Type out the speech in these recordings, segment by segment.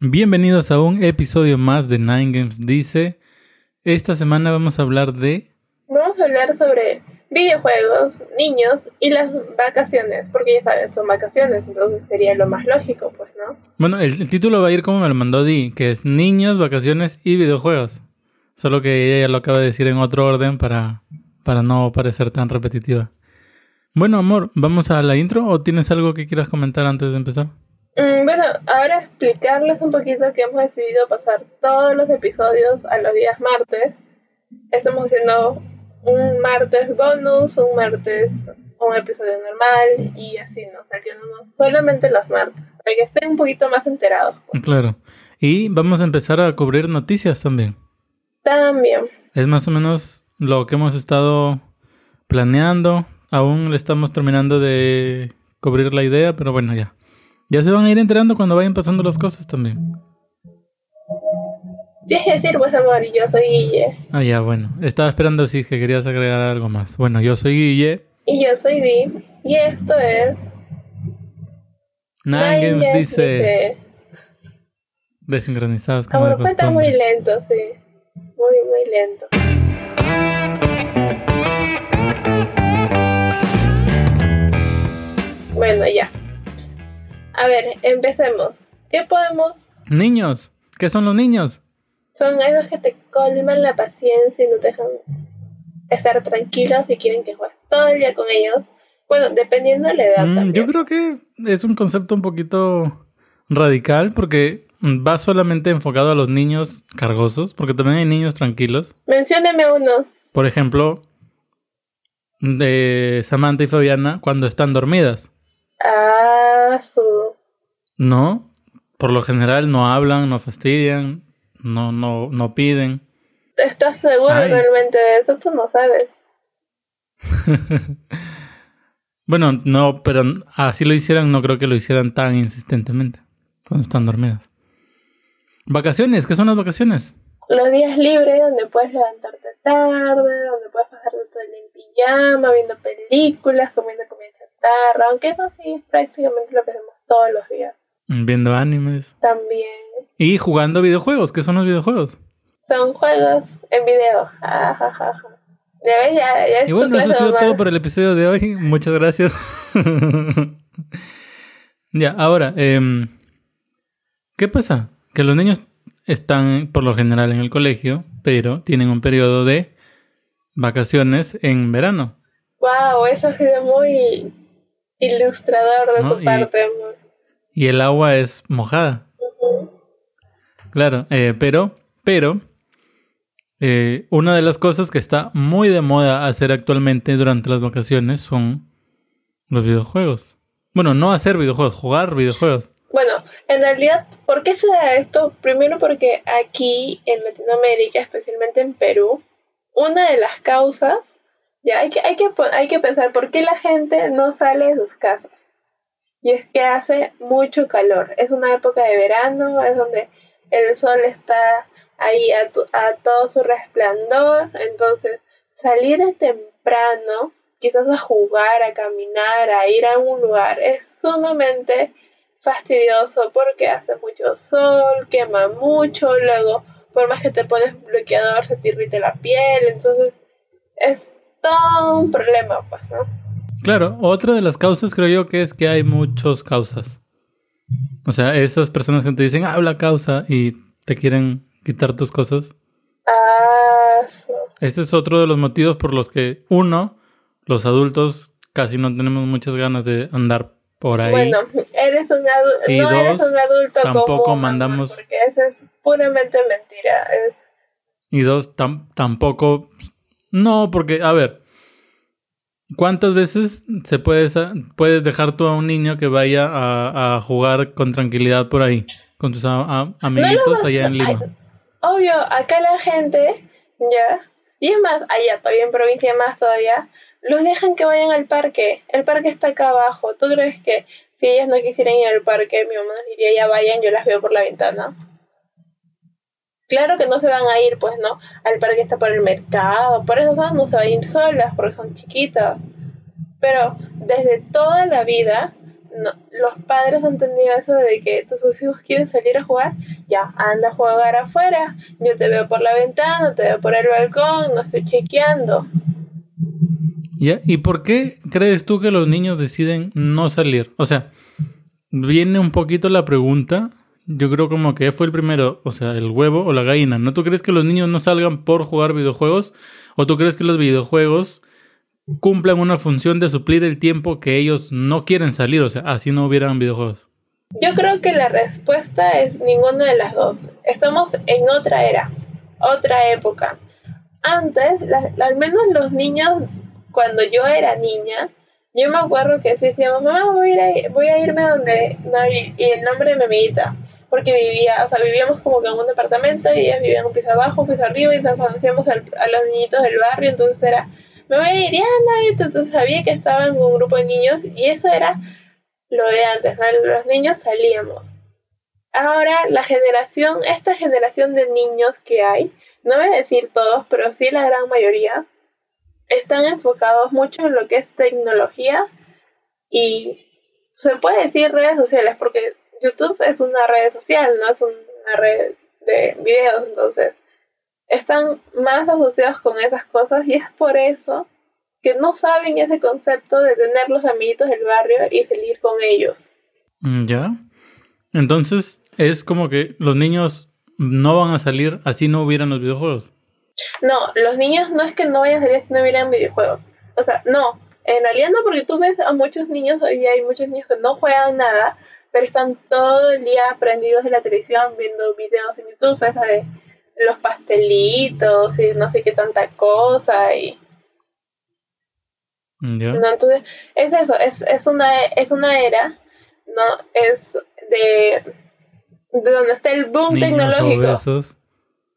Bienvenidos a un episodio más de Nine Games Dice. Esta semana vamos a hablar de... Vamos a hablar sobre videojuegos, niños y las vacaciones, porque ya saben, son vacaciones, entonces sería lo más lógico, pues, ¿no? Bueno, el, el título va a ir como me lo mandó Di, que es Niños, Vacaciones y Videojuegos. Solo que ella ya lo acaba de decir en otro orden para, para no parecer tan repetitiva. Bueno, amor, ¿vamos a la intro o tienes algo que quieras comentar antes de empezar? Mm, bueno, ahora explicarles un poquito que hemos decidido pasar todos los episodios a los días martes. Estamos haciendo un martes bonus, un martes un episodio normal y así, ¿no? Saliéndonos solamente los martes, para que estén un poquito más enterados. pues. Claro. Y vamos a empezar a cubrir noticias también. También. Es más o menos lo que hemos estado planeando. Aún le estamos terminando de cubrir la idea, pero bueno, ya. Ya se van a ir enterando cuando vayan pasando las cosas también. Que decir, pues, amor, yo soy Guille. Ah, ya, bueno. Estaba esperando si que querías agregar algo más. Bueno, yo soy Guille. Y yo soy Di. Y esto es... Nine Games Games dice desincronizados como Amor, de cuenta muy lento, sí. Muy, muy lento. Bueno, ya. A ver, empecemos. ¿Qué podemos? Niños. ¿Qué son los niños? Son esos que te colman la paciencia y no te dejan estar tranquilos y quieren que juegues todo el día con ellos. Bueno, dependiendo de la edad Mm, también. yo creo que es un concepto un poquito radical porque va solamente enfocado a los niños cargosos, porque también hay niños tranquilos. Mencióneme uno. Por ejemplo, de Samantha y Fabiana cuando están dormidas. Ah, su... No, por lo general no hablan, no fastidian, no, no, no piden. ¿Estás seguro Ay. realmente de eso? Tú no sabes. Bueno, no, pero así lo hicieran, no creo que lo hicieran tan insistentemente cuando están dormidas. Vacaciones, ¿qué son las vacaciones? los días libres donde puedes levantarte tarde, donde puedes pasar todo el día en pijama, viendo películas, comiendo comida chatarra, aunque eso sí es prácticamente lo que hacemos todos los días. Viendo animes. También Y jugando videojuegos, ¿qué son los videojuegos? son juegos en video. Ja, ja, ja. Ya ves, ya, ya es Y bueno, eso ha sido todo por el episodio de hoy. Muchas gracias. ya, ahora, em, ¿qué pasa? Que los niños están por lo general en el colegio, pero tienen un periodo de vacaciones en verano. Wow, eso ha sido muy ilustrador de ¿No? tu parte, amor. Y el agua es mojada. Claro, eh, pero, pero, eh, una de las cosas que está muy de moda hacer actualmente durante las vacaciones son los videojuegos. Bueno, no hacer videojuegos, jugar videojuegos. Bueno, en realidad, ¿por qué se da esto? Primero porque aquí en Latinoamérica, especialmente en Perú, una de las causas, ya hay que, hay que, hay que pensar por qué la gente no sale de sus casas. Y es que hace mucho calor. Es una época de verano, es donde el sol está ahí a, tu- a todo su resplandor. Entonces, salir temprano, quizás a jugar, a caminar, a ir a un lugar, es sumamente fastidioso porque hace mucho sol, quema mucho, luego por más que te pones bloqueador se te irrita la piel, entonces es todo un problema, pues, ¿no? Claro, otra de las causas creo yo que es que hay muchas causas. O sea, esas personas que te dicen, habla causa y te quieren quitar tus cosas. Ah, su- Ese es otro de los motivos por los que, uno, los adultos casi no tenemos muchas ganas de andar por ahí. Bueno, eres un adulto, no eres un adulto tampoco mandamos- porque eso es puramente mentira, es Y dos, tam- tampoco... No, porque, a ver, ¿cuántas veces se puede, sa- puedes dejar tú a un niño que vaya a, a jugar con tranquilidad por ahí? Con tus a- a- amiguitos vas allá en Lima. Obvio, acá la gente, ya, y es más, allá todavía en provincia más todavía, los dejan que vayan al parque. El parque está acá abajo. ¿Tú crees que si ellas no quisieran ir al parque, mi mamá nos diría ya vayan, yo las veo por la ventana? Claro que no se van a ir, pues no, al parque está por el mercado, por eso no se van a ir solas, porque son chiquitas. Pero desde toda la vida los padres han tenido eso de que tus hijos quieren salir a jugar, ya, anda a jugar afuera, yo te veo por la ventana, te veo por el balcón, no estoy chequeando. ¿Y por qué crees tú que los niños deciden no salir? O sea, viene un poquito la pregunta, yo creo como que fue el primero, o sea, el huevo o la gallina, ¿no? ¿Tú crees que los niños no salgan por jugar videojuegos? ¿O tú crees que los videojuegos cumplan una función de suplir el tiempo que ellos no quieren salir, o sea, así no hubieran videojuegos? Yo creo que la respuesta es ninguna de las dos. Estamos en otra era, otra época. Antes, al menos los niños, cuando yo era niña, yo me acuerdo que decíamos, mamá, voy a, voy a irme donde y el nombre de mi amiguita, porque vivía, o sea, vivíamos como que en un departamento y ellas vivían un piso abajo, un piso arriba, y entonces conocíamos a los niñitos del barrio, entonces era me voy a ir, ya entonces sabía que estaba en un grupo de niños y eso era lo de antes, los niños salíamos. Ahora la generación, esta generación de niños que hay, no voy a decir todos, pero sí la gran mayoría, están enfocados mucho en lo que es tecnología y se puede decir redes sociales porque YouTube es una red social, no es una red de videos, entonces están más asociados con esas cosas y es por eso que no saben ese concepto de tener los amiguitos del barrio y salir con ellos. Mm, ya. Entonces es como que los niños no van a salir así no hubieran los videojuegos. No, los niños no es que no vayan a salir si no hubieran videojuegos. O sea, no. En realidad no, porque tú ves a muchos niños, hoy hay muchos niños que no juegan nada, pero están todo el día prendidos de la televisión viendo videos en YouTube, esa de los pastelitos y no sé qué tanta cosa y entonces es eso es, es una es una era no es de de donde está el boom tecnológico.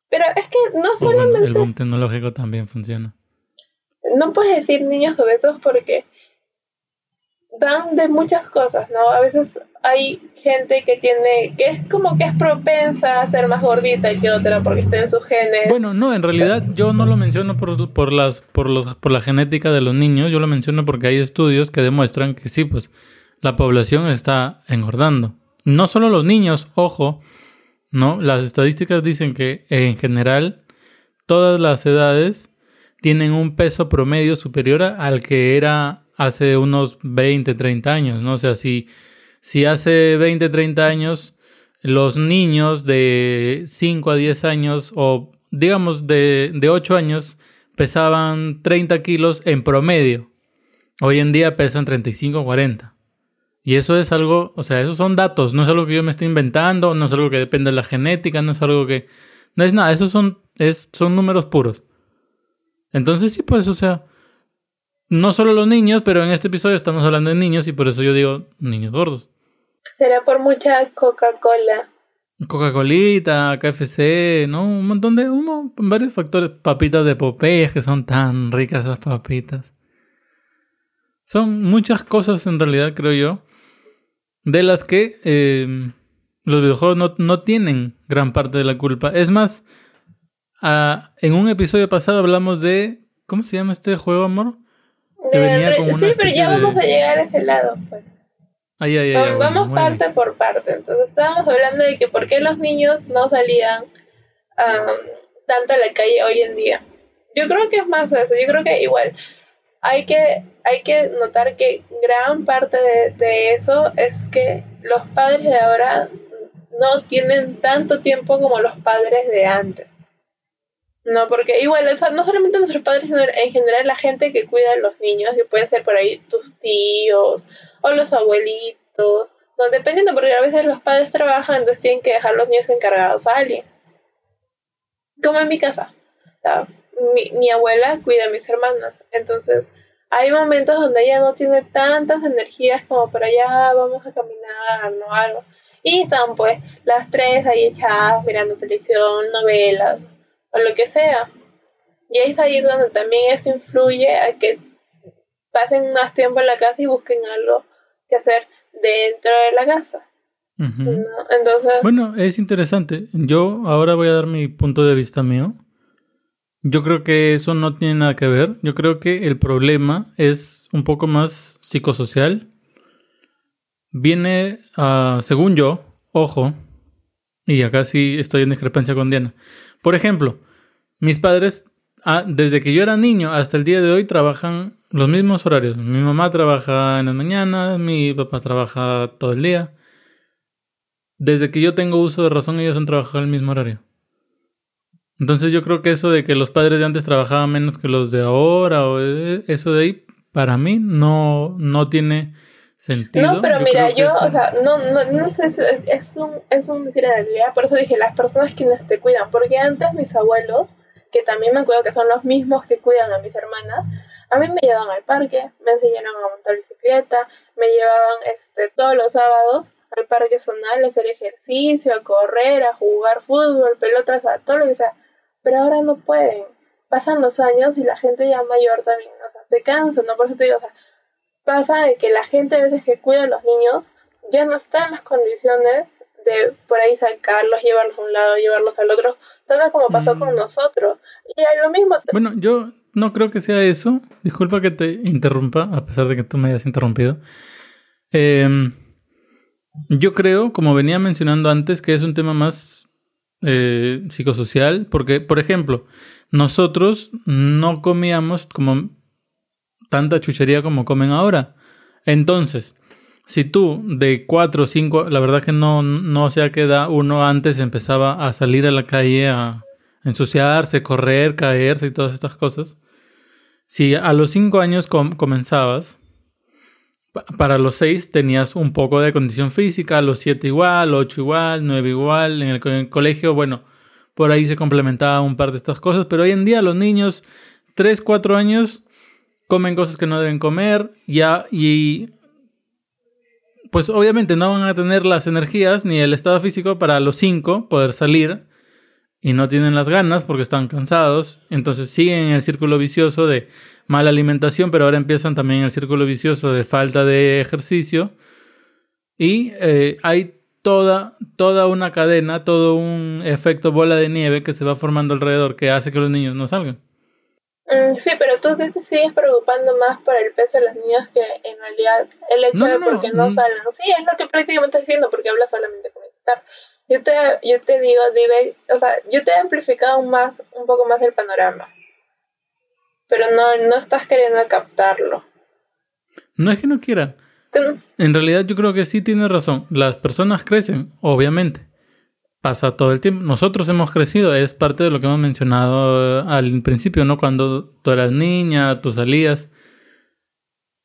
pero es que no solamente el boom tecnológico también funciona. No puedes decir niños obesos porque van de muchas cosas, ¿no? A veces hay gente que tiene, que es como que es propensa a ser más gordita que otra porque está en sus genes. Bueno, no, en realidad yo no lo menciono por, por, las, por, los, por la genética de los niños, yo lo menciono porque hay estudios que demuestran que sí, pues la población está engordando. No solo los niños, ojo, ¿no? Las estadísticas dicen que en general todas las edades tienen un peso promedio superior al que era hace unos 20, 30 años, ¿no? O sea, si, si hace 20, 30 años los niños de 5 a 10 años o digamos de, de 8 años pesaban 30 kilos en promedio, hoy en día pesan 35 o 40. Y eso es algo, o sea, esos son datos, no es algo que yo me estoy inventando, no es algo que depende de la genética, no es algo que... No es nada, esos son, es, son números puros. Entonces sí, pues, o sea, no solo los niños, pero en este episodio estamos hablando de niños y por eso yo digo niños gordos. Será por mucha Coca-Cola. Coca-Colita, KFC, ¿no? Un montón de, humo, varios factores. Papitas de Popeye que son tan ricas esas papitas. Son muchas cosas en realidad, creo yo, de las que eh, los videojuegos no, no, tienen gran parte de la culpa. Es más, ah, en un episodio pasado hablamos de... ¿Cómo se llama este juego, amor? Sí, pero ya vamos a llegar a ese lado, pues. vamos, parte por parte. Entonces estábamos hablando de que por qué los niños no salían tanto a la calle hoy en día. Yo creo que es más eso. Yo creo que igual hay que, hay que notar que gran parte de, de eso es que los padres de ahora no tienen tanto tiempo como los padres de antes. No, porque igual, no solamente nuestros padres, sino en general la gente que cuida a los niños, que pueden ser por ahí tus tíos o los abuelitos, no, dependiendo, porque a veces los padres trabajan, entonces tienen que dejar los niños encargados a alguien. Como en mi casa. mi, mi abuela cuida a mis hermanas, entonces hay momentos donde ella no tiene tantas energías como para allá vamos a caminar, ¿no? Algo. Y están pues las tres ahí echadas mirando televisión, novelas o lo que sea. Y es ahí donde también eso influye a que pasen más tiempo en la casa y busquen algo que hacer dentro de la casa. Entonces... Bueno, es interesante. Yo ahora voy a dar mi punto de vista mío. Yo creo que eso no tiene nada que ver. Yo creo que el problema es un poco más psicosocial. viene, ah, según yo, ojo, y acá sí estoy en discrepancia con Diana. Por ejemplo, mis padres, ah, desde que yo era niño hasta el día de hoy, trabajan los mismos horarios. Mi mamá trabaja en las mañanas, mi papá trabaja todo el día. Desde que yo tengo uso de razón, ellos han trabajado el mismo horario. Entonces yo creo que eso de que los padres de antes trabajaban menos que los de ahora, o eh, eso de ahí, para mí no, no tiene sentido. No, pero mira, yo, o sea, no, no, no sé, es un, es un decir en realidad, por eso dije, las personas quienes te cuidan, porque antes mis abuelos, que también me acuerdo que son los mismos que cuidan a mis hermanas, a mí me llevaban al parque, me enseñaron a montar bicicleta, me llevaban este, todos los sábados al parque zonal a hacer ejercicio, a correr, a jugar fútbol, pelotas, a todo lo que sea. Pero ahora no pueden. Pasan los años y la gente ya mayor también, o sea, se cansa, ¿no? Por eso te digo, o sea, pasa de que la gente a veces que cuida a los niños ya no está en las condiciones de por ahí sacarlos, llevarlos a un lado, llevarlos al otro, tanto como pasó con mm. nosotros. Y a lo mismo... Bueno, yo no creo que sea eso. Disculpa que te interrumpa, a pesar de que tú me hayas interrumpido. Em, yo creo, como venía mencionando antes, que es un tema más eh, psicosocial, porque, por ejemplo, nosotros no comíamos como tanta chuchería como comen ahora. Entonces, si tú de 4 o 5, la verdad que no, no sé a qué uno antes empezaba a salir a la calle a ensuciarse, correr, caerse y todas estas cosas. Si a los 5 años comenzabas, para los 6 tenías un poco de condición física, a los 7 igual, 8 igual, 9 igual, en el, en el, colegio, bueno, por ahí se complementaba un par de estas cosas, pero hoy en día los niños 3, 4 años comen cosas que no deben comer, ya, y pues obviamente no van a tener las energías ni el estado físico para los cinco poder salir y no tienen las ganas porque están cansados, entonces siguen en el círculo vicioso de mala alimentación, pero ahora empiezan también el círculo vicioso de falta de ejercicio y eh, hay toda, toda una cadena, todo un efecto bola de nieve que se va formando alrededor que hace que los niños no salgan. Mm, sí, pero tú te sigues preocupando más por el peso de los niños que en realidad el hecho de por qué no, salen. Sí, es lo que prácticamente estás diciendo porque hablas solamente con estar. Yo te, yo te digo, o sea, yo te he amplificado más, un poco más el panorama. Pero no, no estás queriendo captarlo. No es que no quiera. En realidad yo creo que sí tienes razón. Las personas crecen, obviamente pasa todo el tiempo. Nosotros hemos crecido, es parte de lo que hemos mencionado eh, al principio, ¿no? Cuando tú eras niña, tú salías.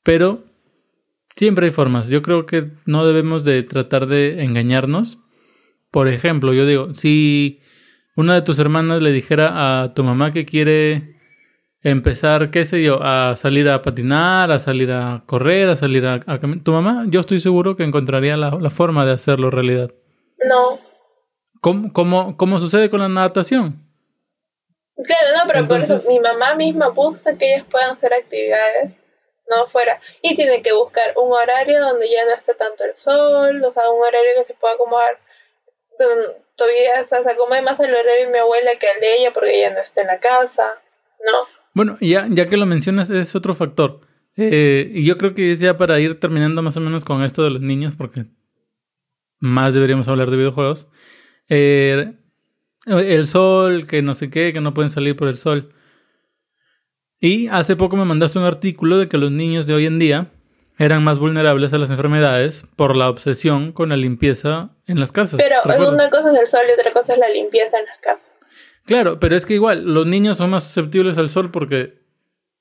Pero siempre hay formas. Yo creo que no debemos de tratar de engañarnos. Por ejemplo, yo digo, si una de tus hermanas le dijera a tu mamá que quiere empezar, qué sé yo, a salir a patinar, a salir a correr, a salir a, caminar, tu mamá, yo estoy seguro que encontraría la, la forma de hacerlo realidad. No, ¿Cómo, cómo, sucede con la natación? Claro, no, pero por eso mi mamá misma busca que ellas puedan hacer actividades, no fuera. Y tiene que buscar un horario donde ya no esté tanto el sol, o sea, un horario que se pueda acomodar. Todavía se acomode más el horario de mi abuela que el de ella porque ella no está en la casa, ¿no? Bueno, ya, ya que lo mencionas, es otro factor. Eh, y yo creo que es ya para ir terminando más o menos con esto de los niños, porque más deberíamos hablar de videojuegos. Eh, el sol, que no sé qué, que no pueden salir por el sol. Y hace poco me mandaste un artículo de que los niños de hoy en día eran más vulnerables a las enfermedades por la obsesión con la limpieza en las casas. Pero una cosa es el sol y otra cosa es la limpieza en las casas. Claro, pero es que igual, los niños son más susceptibles al sol porque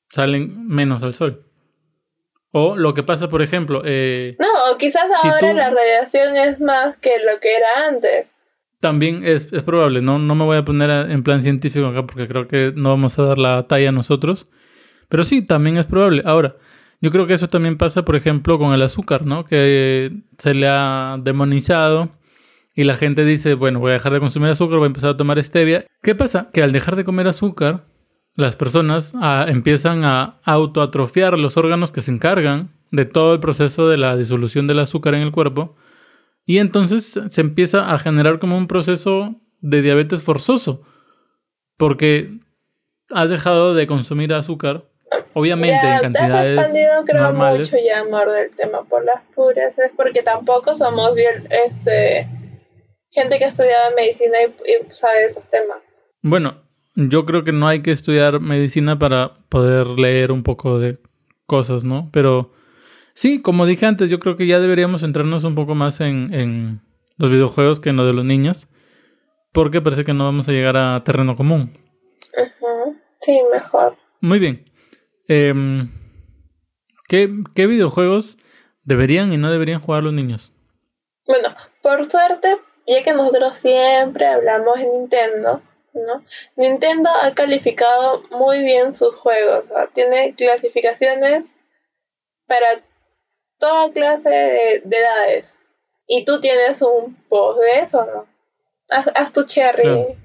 salen menos al sol. O lo que pasa, por ejemplo... Eh, no, quizás ahora la radiación es más que lo que era antes. También es, probable, no, no me voy a poner en plan científico acá porque creo que no vamos a dar la talla nosotros. Pero sí, también es probable. Ahora, yo creo que eso también pasa, por ejemplo, con el azúcar, ¿no? Que se le ha demonizado y la gente dice, bueno, voy a dejar de consumir azúcar, voy a empezar a tomar stevia. ¿Qué pasa? Que al dejar de comer azúcar, las personas ah, empiezan a autoatrofiar los órganos que se encargan de todo el proceso de la disolución del azúcar en el cuerpo y entonces se empieza a generar como un proceso de diabetes forzoso. Porque has dejado de consumir azúcar. Obviamente, ya, en cantidades expandido, creo, normales. mucho ya, amor, del tema por las puras. Es porque tampoco somos bien, este, gente que ha estudiado medicina y, y sabe esos temas. Bueno, yo creo que no hay que estudiar medicina para poder leer un poco de cosas, ¿no? Pero sí, como dije antes, yo creo que ya deberíamos centrarnos un poco más en, en los videojuegos que en lo de los niños, porque parece que no vamos a llegar a terreno común. Sí, mejor. Muy bien. Em, ¿qué, ¿Qué videojuegos deberían y no deberían jugar los niños? Bueno, por suerte, ya que nosotros siempre hablamos de Nintendo, ¿no? Nintendo ha calificado muy bien sus juegos, tiene clasificaciones para toda clase de, de edades. Y tú tienes un post de eso, ¿no? Haz, tu cherry.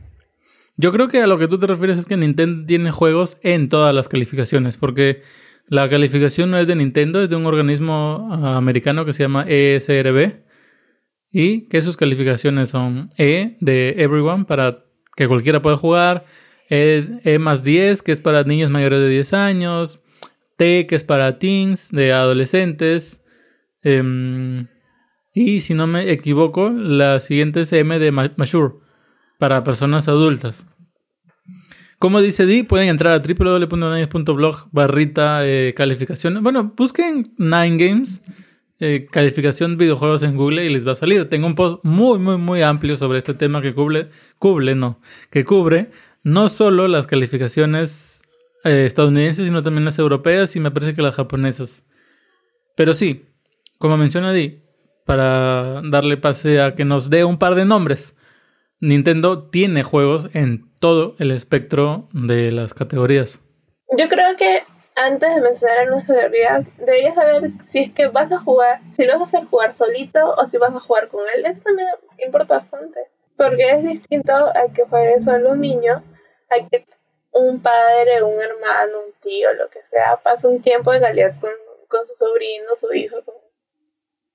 Yo creo que a lo que tú te refieres es que Nintendo tiene juegos en todas las calificaciones, porque la calificación no es de Nintendo, es de un organismo ah, americano que se llama ESRB, y que sus calificaciones son E de Everyone, para que cualquiera pueda jugar, E, E más 10, que es para niños mayores de 10 años, T, que es para teens, de adolescentes, em, y si no me equivoco, la siguiente es M de ma- Mature, para personas adultas. Como dice Di, pueden entrar a www.ninegames.blog barrita eh. Bueno, busquen Nine Games, eh, calificación videojuegos en Google y les va a salir. Tengo un post muy, muy, muy amplio sobre este tema que cubre, no, que cubre no solo las calificaciones eh, estadounidenses, sino también las europeas y me parece que las japonesas. Pero sí, como menciona Di, para darle pase a que nos dé un par de nombres. Nintendo tiene juegos en todo el espectro de las categorías. Yo creo que antes de mencionar nuestra teoría, deberías saber si es que vas a jugar, si lo vas a hacer jugar solito o si vas a jugar con él. Eso también importa bastante. Porque es distinto a que juegue solo un niño, a que un padre, un hermano, un tío, lo que sea, pase un tiempo de calidad con, con su sobrino, su hijo, con,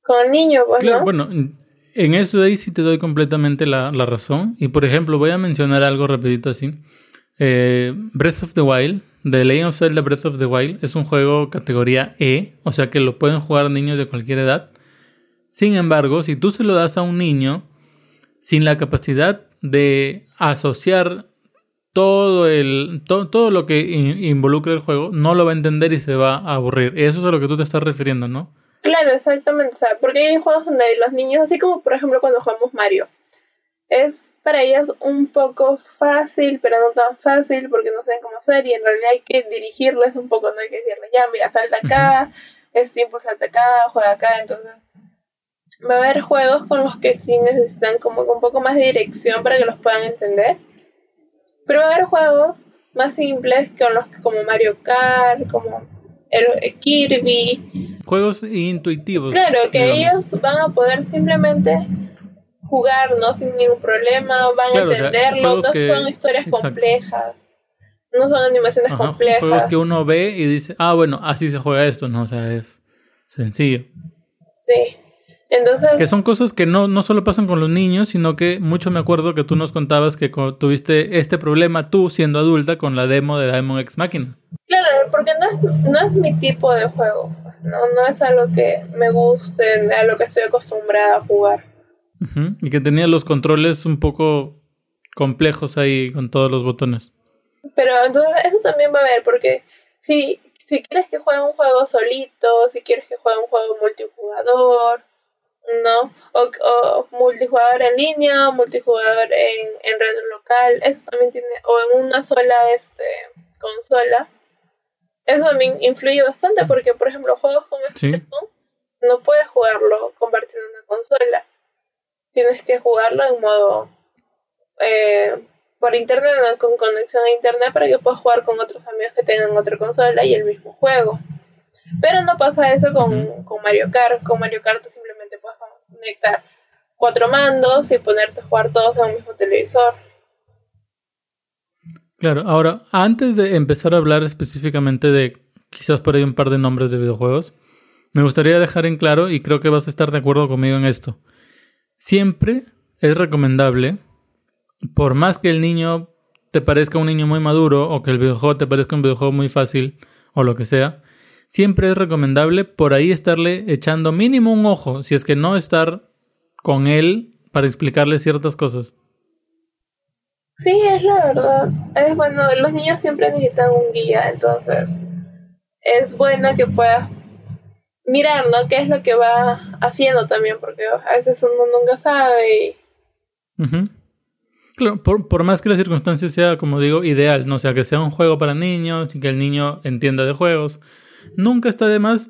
con el niño, pues, Claro, ¿no? bueno, en eso de ahí sí te doy completamente la, la razón. Y por ejemplo, voy a mencionar algo rapidito así. Eh, Breath of the Wild, The Legend of Zelda Breath of the Wild, es un juego categoría E, o sea que lo pueden jugar niños de cualquier edad. Sin embargo, si tú se lo das a un niño sin la capacidad de asociar todo, el, to- todo lo que in- involucra el juego, no lo va a entender y se va a aburrir. Eso es a lo que tú te estás refiriendo, ¿no? Claro, exactamente. O sea, porque hay juegos donde los niños, así como por ejemplo cuando jugamos Mario, es para ellos un poco fácil, pero no tan fácil porque no saben cómo hacer y en realidad hay que dirigirles un poco, no hay que decirles, ya, mira, salta acá, es tiempo, salta acá, juega acá, entonces va a haber juegos con los que sí necesitan como un poco más de dirección para que los puedan entender, pero va a haber juegos más simples con los como Mario Kart, como el Kirby, Juegos intuitivos. Claro, que digamos. ellos van a poder simplemente jugar, ¿no? Sin ningún problema, van Claro, a entenderlo, no que- son historias exacto. complejas, no son animaciones Ajá, complejas. Juegos que uno ve y dice, ah, bueno, así se juega esto, ¿no? O sea, es sencillo. Sí. Entonces, Que son cosas que no, no solo pasan con los niños, sino que mucho me acuerdo que tú nos contabas que tuviste este problema tú siendo adulta con la demo de Diamond X Machina. claro, porque no es, no es mi tipo de juego, ¿no? No es algo que me guste, a lo que estoy acostumbrada a jugar. Y que tenía los controles un poco complejos ahí con todos los botones. Pero entonces eso también va a haber, porque si, si quieres que juegue un juego solito, si quieres que juegue un juego multijugador, ¿no? O, o multijugador en línea, multijugador en, en red local, eso también tiene, o en una sola este consola, eso también influye bastante, porque por ejemplo juegos como Sí. Splatoon, no puedes jugarlo compartiendo una consola, tienes que jugarlo en modo eh, por internet, ¿no? con conexión a internet para que puedas jugar con otros amigos que tengan otra consola y el mismo juego. Pero no pasa eso con, con Mario Kart. Con Mario Kart tú simplemente conectar cuatro mandos y ponerte a jugar todos en un mismo televisor. Claro, ahora, antes de empezar a hablar específicamente de quizás por ahí un par de nombres de videojuegos, me gustaría dejar en claro, y creo que vas a estar de acuerdo conmigo en esto, siempre es recomendable, por más que el niño te parezca un niño muy maduro o que el videojuego te parezca un videojuego muy fácil o lo que sea, siempre es recomendable por ahí estarle echando mínimo un ojo, si es que no estar con él para explicarle ciertas cosas. Sí, es la verdad. Es bueno, los niños siempre necesitan un guía, entonces es bueno que puedas mirar, ¿no? ¿Qué es lo que va haciendo también? Porque a veces uno nunca sabe. Claro, por, más que la circunstancia sea, como digo, ideal, ¿no? O sea, que sea un juego para niños y que el niño entienda de juegos. Nunca está de más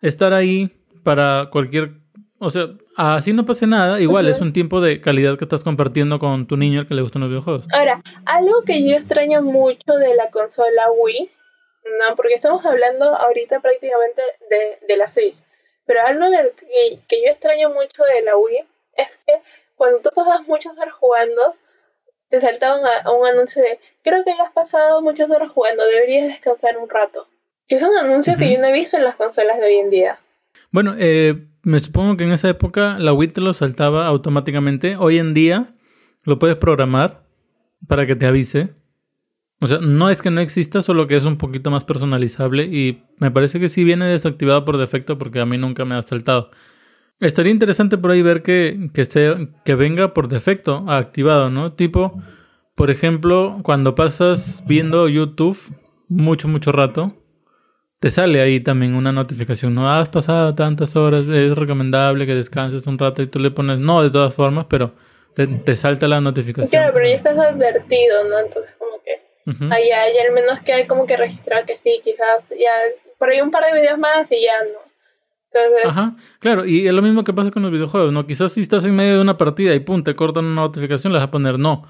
estar ahí para cualquier o sea, así no pase nada, igual es un tiempo de calidad que estás compartiendo con tu niño al que le gustan los videojuegos. Ahora, algo que yo extraño mucho de la consola Wii, no, porque estamos hablando ahorita prácticamente de, de la Switch, pero algo que, que, yo extraño mucho de la Wii es que cuando tú pasas muchas horas jugando, te saltaba un, un anuncio de, creo que ya has pasado muchas horas jugando, deberías descansar un rato. Que es un anuncio que yo no he visto en las consolas de hoy en día. Bueno, eh, me supongo que en esa época la Wii te lo saltaba automáticamente. Hoy en día lo puedes programar para que te avise. O sea, no es que no exista, solo que es un poquito más personalizable y me parece que sí viene desactivado por defecto porque a mí nunca me ha saltado. Estaría interesante por ahí ver que, que, que venga por defecto activado, ¿no? Tipo, por ejemplo, cuando pasas viendo YouTube mucho, mucho rato, te sale ahí también una notificación. No has pasado tantas horas, es recomendable que descanses un rato y tú le pones no de todas formas, pero te, salta la notificación. Claro, pero ya estás advertido, ¿no? Entonces, como que ahí hay al menos que hay como que registrar que sí, quizás ya por ahí un par de videos más y ya no. Entonces... Ajá, claro, y es lo mismo que pasa con los videojuegos, ¿no? Quizás si estás en medio de una partida y pum, te cortan una notificación, le vas a poner no.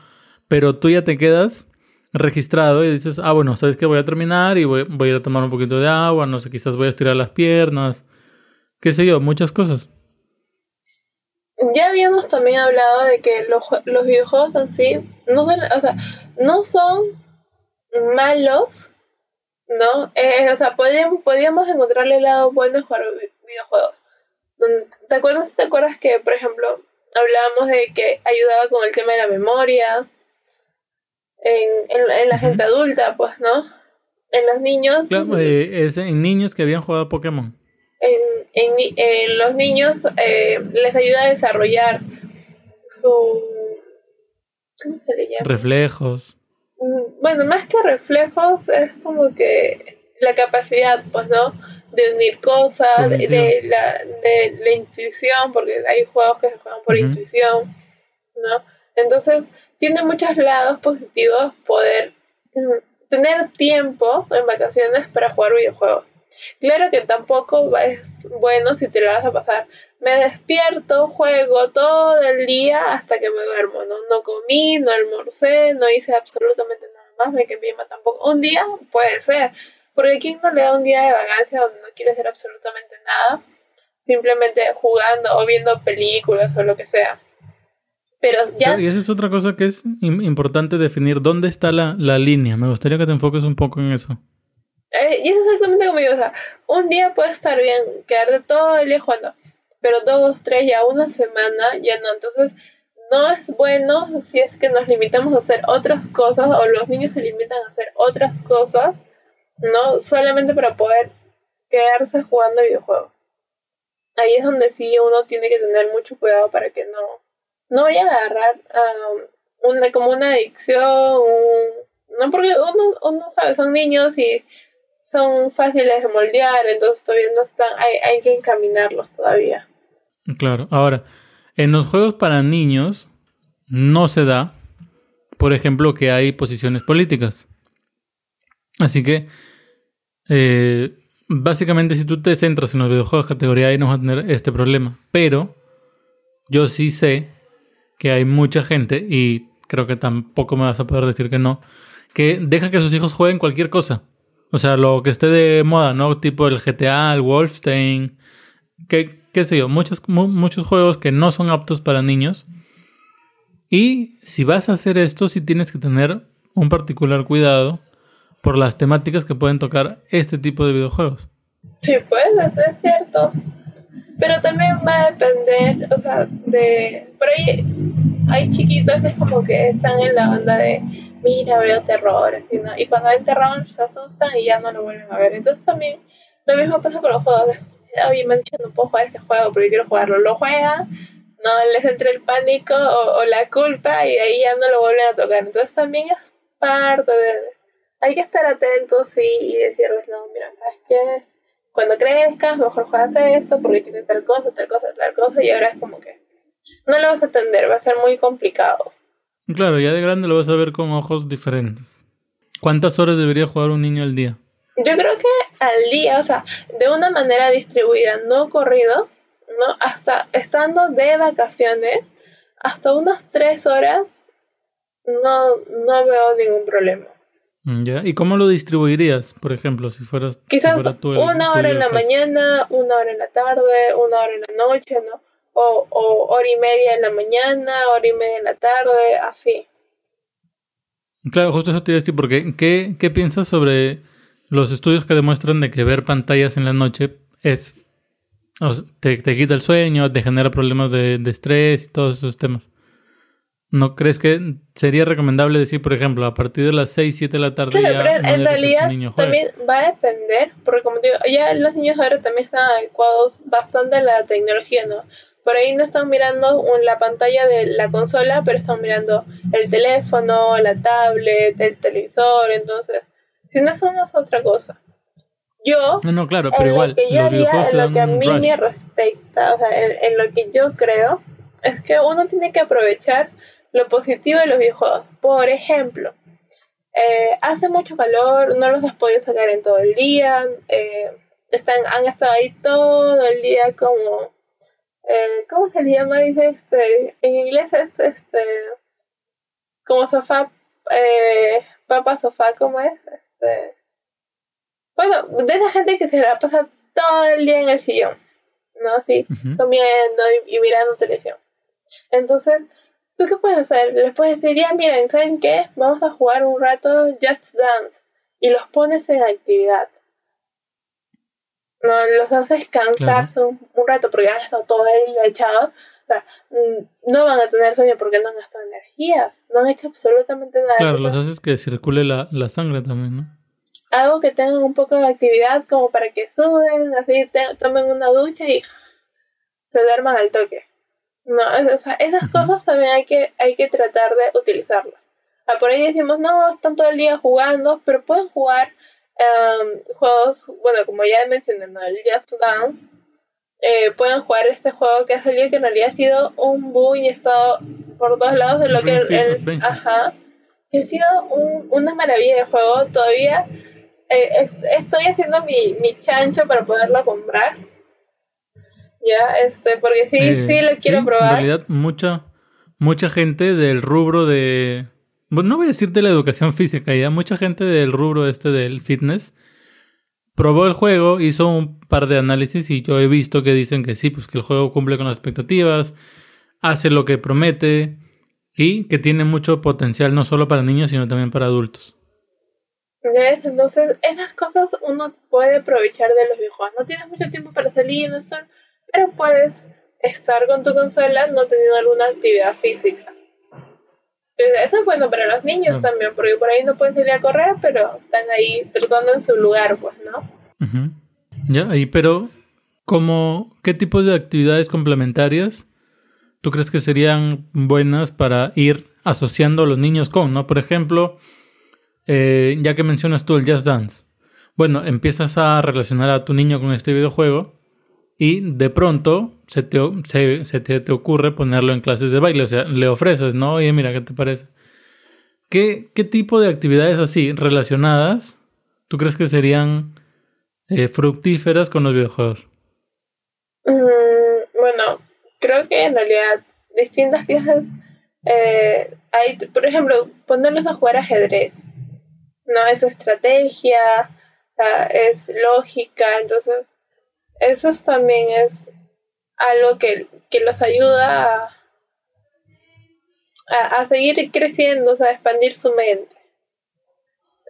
Pero tú ya te quedas registrado y dices, ah, bueno, sabes que voy a terminar y voy, voy, a ir a tomar un poquito de agua, no sé, quizás voy a estirar las piernas, qué sé yo, muchas cosas. Ya habíamos también hablado de que los, los videojuegos en sí no son, o sea, no son malos, ¿no? Eh, o sea, podríamos, podríamos encontrarle el lado bueno en jugar videojuegos. ¿Te acuerdas, ¿Te acuerdas que, por ejemplo, hablábamos de que ayudaba con el tema de la memoria? En, la gente adulta, pues, ¿no? En los niños. Claro, eh, es en niños que habían jugado Pokémon. En, en, los niños eh, les ayuda a desarrollar su. ¿Cómo se le llama? Reflejos. Mm, bueno, más que reflejos, es como que la capacidad, pues, ¿no? De unir cosas, de, la, de la intuición, porque hay juegos que se juegan por intuición, ¿no? Entonces, tiene muchos lados positivos poder mm, tener tiempo en vacaciones para jugar videojuegos. Claro que tampoco es bueno si te lo vas a pasar. Me despierto, juego todo el día hasta que me duermo. No, no comí, no almorcé, no hice absolutamente nada más, me quedé tampoco. Un día puede ser, porque ¿quién no le da un día de vacancia donde no quiere hacer absolutamente nada? Simplemente jugando o viendo películas o lo que sea. Pero ya... y esa es otra cosa que es importante definir, ¿dónde está la, línea? Me gustaría que te enfoques un poco en eso. Eh, y es exactamente como yo, o sea, un día puede estar bien, quedarte todo el día jugando, pero dos, tres, ya una semana, ya no. Entonces, no es bueno si es que nos limitamos a hacer otras cosas o los niños se limitan a hacer otras cosas, ¿no? Solamente para poder quedarse jugando videojuegos. Ahí es donde sí uno tiene que tener mucho cuidado para que no, no voy a agarrar una, como una adicción, no porque uno, uno sabe, son niños y son fáciles de moldear, entonces todavía no están, hay, hay que encaminarlos todavía. Claro, ahora, en los juegos para niños no se da, por ejemplo, que hay posiciones políticas. Así que, eh, básicamente, si tú te centras en los videojuegos categoría A, no vas a tener este problema. Pero, yo sí sé que hay mucha gente, y creo que tampoco me vas a poder decir que no, que deja que sus hijos jueguen cualquier cosa. O sea, lo que esté de moda, ¿no? Tipo el GTA, el Wolfenstein, que, qué sé yo, muchos, muchos juegos que no son aptos para niños. Y si vas a hacer esto, sí tienes que tener un particular cuidado por las temáticas que pueden tocar este tipo de videojuegos. Sí, eso es cierto. Pero también va a depender, o sea, de... Por ahí hay chiquitos que es como que están en la onda de, mira, veo terror, así, ¿no? Y cuando ven terror se asustan y ya no lo vuelven a ver. Entonces también lo mismo pasa con los juegos. Oye, me han dicho no puedo jugar este juego porque quiero jugarlo. Lo juegan, no les entra el pánico o, la culpa y ahí ya no lo vuelven a tocar. Entonces también es parte de... Hay que estar atentos y, y decirles, no, mira, es que cuando crezcas, mejor juegas esto porque tiene tal cosa, tal cosa, tal cosa y ahora es como que no lo vas a atender, va a ser muy complicado. Claro, ya de grande lo vas a ver con ojos diferentes. ¿Cuántas horas debería jugar un niño al día? Yo creo que al día, o sea, de una manera distribuida, no corrido, ¿no? Hasta estando de vacaciones, hasta unas tres horas, no, no veo ningún problema. Mm, ¿Ya? ¿Y cómo lo distribuirías, por ejemplo, si fueras... Quizás una hora en la mañana, una hora en la tarde, una hora en la noche, ¿no? O, o hora y media en la mañana, hora y media en la tarde, así. Claro, justo eso te iba a decir, porque ¿qué, qué piensas sobre los estudios que demuestran de que ver pantallas en la noche es te, te, quita el sueño, te genera problemas de, de, estrés y todos esos temas. ¿No crees que sería recomendable decir, por ejemplo, a partir de las 6, 7 de la tarde claro, pero en realidad también va a depender, porque como digo, ya los niños ahora también están adecuados bastante a la tecnología, ¿no? Por ahí no están mirando la pantalla de la consola, pero están mirando el teléfono, la tablet, el televisor, entonces si no, eso no es otra cosa. Yo, no, no, claro, pero igual, lo que yo haría, en lo que a mí me respecta, o sea, en, lo que yo creo, es que uno tiene que aprovechar lo positivo de los videojuegos. Por ejemplo, eh, hace mucho calor, no los has podido sacar en todo el día, eh, están, han estado ahí todo el día como, eh, ¿cómo se le llama? Dice este, en inglés es este, como sofá, papa sofá, ¿cómo es? Este, bueno, de esa gente que se la pasa todo el día en el sillón, ¿no? Así, comiendo y, mirando televisión. Entonces, ¿tú qué puedes hacer? Les puedes decir, ya, miren, ¿saben qué? Vamos a jugar un rato Just Dance. Y los pones en actividad. No, los haces cansarse un, rato porque han estado todo el día echados. O sea, mm, no van a tener sueño porque no han gastado energías. No han hecho absolutamente nada. Claro, los haces que circule la, la sangre también, ¿no? Algo que tengan un poco de actividad como para que suben, así tomen una ducha y se duerman al toque. No, o sea, esas cosas también hay que, hay que tratar de utilizarlas. Ah, por ahí decimos, no, están todo el día jugando, pero pueden jugar em, juegos, bueno, como ya mencioné, ¿no? el Just Dance, eh, pueden jugar este juego que ha salido que en realidad ha sido un boom y ha estado por dos lados de lo que el, ajá, que ha sido una maravilla de juego todavía eh, estoy haciendo mi, mi chancho para poderlo comprar. Ya, este, porque sí, eh, sí lo quiero probar. En realidad, mucha, mucha gente del rubro de. Bueno, no voy a decir de la educación física, ya. Mucha gente del rubro este del fitness probó el juego, hizo un par de análisis y yo he visto que dicen que sí, pues que el juego cumple con las expectativas, hace lo que promete y que tiene mucho potencial no solo para niños, sino también para adultos. Entonces, esas cosas uno puede aprovechar de los videojuegos. No tienes mucho tiempo para salir, no pero puedes estar con tu consola no teniendo alguna actividad física. Eso es bueno para los niños también, porque por ahí no pueden salir a correr, pero están ahí tratando en su lugar, pues, ¿no? Ya, ahí, pero, ¿cómo, ¿qué tipos de actividades complementarias tú crees que serían buenas para ir asociando a los niños con, ¿no? Por ejemplo, eh, ya que mencionas tú el Just Dance, bueno, empiezas a relacionar a tu niño con este videojuego y de pronto se te, se, te, ocurre ponerlo en clases de baile, o sea, le ofreces, ¿no? Oye, mira, ¿qué te parece? ¿Qué, qué tipo de actividades así relacionadas tú crees que serían eh, fructíferas con los videojuegos? Mm, bueno, creo que en realidad distintas clases eh, por ejemplo, ponerlos a jugar ajedrez no es estrategia, es lógica, entonces eso también es algo que, los ayuda a, a, seguir creciendo, o sea, a expandir su mente.